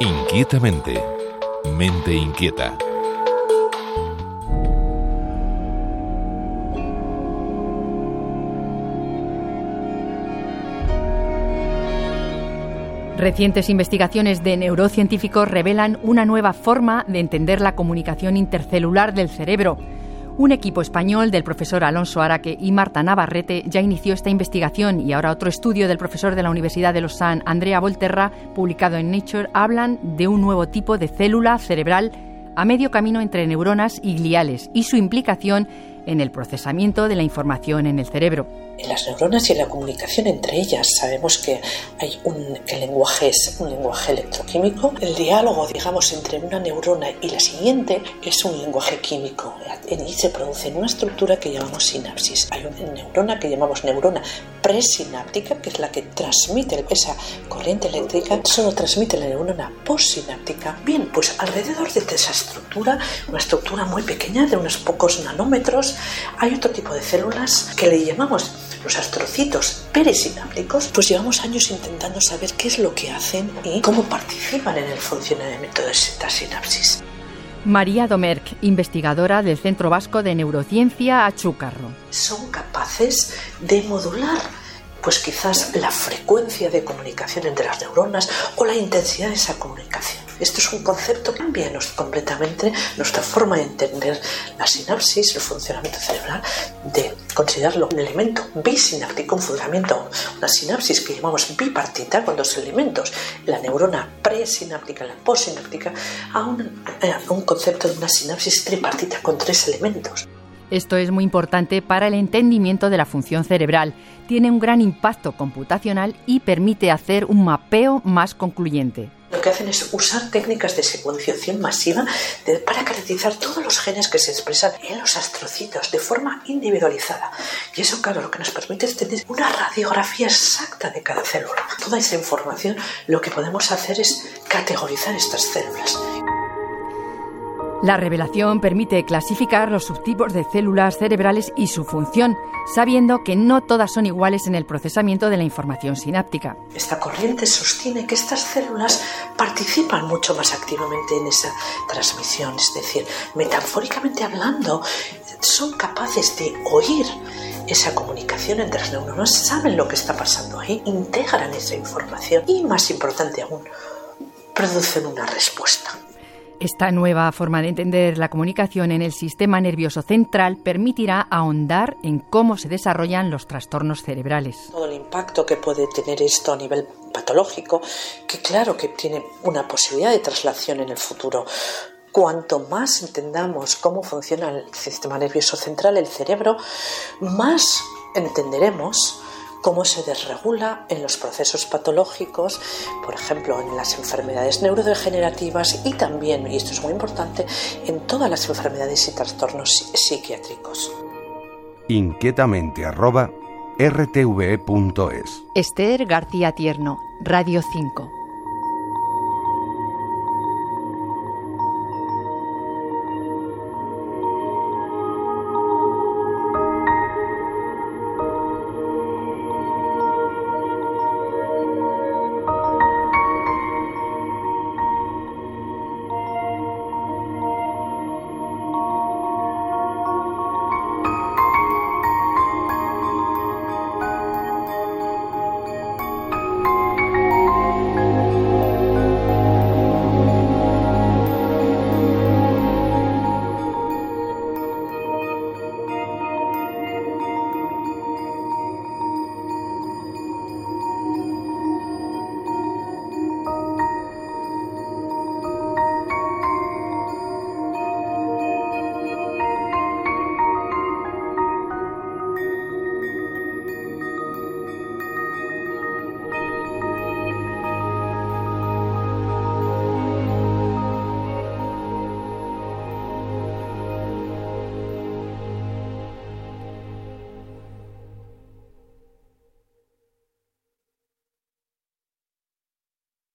Inquietamente. Mente inquieta. Recientes investigaciones de neurocientíficos revelan una nueva forma de entender la comunicación intercelular del cerebro. Un equipo español del profesor Alonso Araque y Marta Navarrete ya inició esta investigación y ahora otro estudio del profesor de la Universidad de Lausanne, Andrea Volterra, publicado en Nature, hablan de un nuevo tipo de célula cerebral a medio camino entre neuronas y gliales y su implicación en el procesamiento de la información en el cerebro en las neuronas y en la comunicación entre ellas. Sabemos que hay un el lenguaje es un lenguaje electroquímico. El diálogo, digamos, entre una neurona y la siguiente es un lenguaje químico y se produce en una estructura que llamamos sinapsis. Hay una neurona que llamamos neurona presináptica, que es la que transmite esa corriente eléctrica, solo transmite la neurona postsináptica. Bien, pues alrededor de esa estructura, una estructura muy pequeña de unos pocos nanómetros, hay otro tipo de células que le llamamos los astrocitos perisinápticos, pues llevamos años intentando saber qué es lo que hacen y cómo participan en el funcionamiento de esta sinapsis. María Domerck, investigadora del Centro Vasco de Neurociencia Achúcarro. Son capaces de modular pues quizás la frecuencia de comunicación entre las neuronas o la intensidad de esa comunicación. Esto es un concepto que cambia completamente nuestra forma de entender la sinapsis, el funcionamiento cerebral, de considerarlo un elemento bisináptico, un funcionamiento, una sinapsis que llamamos bipartita con dos elementos, la neurona presináptica y la postsináptica, un, eh, a un concepto de una sinapsis tripartita con tres elementos. Esto es muy importante para el entendimiento de la función cerebral. Tiene un gran impacto computacional y permite hacer un mapeo más concluyente. Lo que hacen es usar técnicas de secuenciación masiva para caracterizar todos los genes que se expresan en los astrocitos de forma individualizada. Y eso, claro, lo que nos permite es tener una radiografía exacta de cada célula. Toda esa información lo que podemos hacer es categorizar estas células. La revelación permite clasificar los subtipos de células cerebrales y su función, sabiendo que no todas son iguales en el procesamiento de la información sináptica. Esta corriente sostiene que estas células participan mucho más activamente en esa transmisión, es decir, metafóricamente hablando, son capaces de oír esa comunicación entre las neuronas, saben lo que está pasando ahí, integran esa información y, más importante aún, producen una respuesta. Esta nueva forma de entender la comunicación en el sistema nervioso central permitirá ahondar en cómo se desarrollan los trastornos cerebrales. Todo el impacto que puede tener esto a nivel patológico, que claro que tiene una posibilidad de traslación en el futuro. Cuanto más entendamos cómo funciona el sistema nervioso central, el cerebro, más entenderemos cómo se desregula en los procesos patológicos, por ejemplo, en las enfermedades neurodegenerativas y también, y esto es muy importante, en todas las enfermedades y trastornos psiquiátricos. Inquietamente rtve.es Esther García Tierno, Radio 5.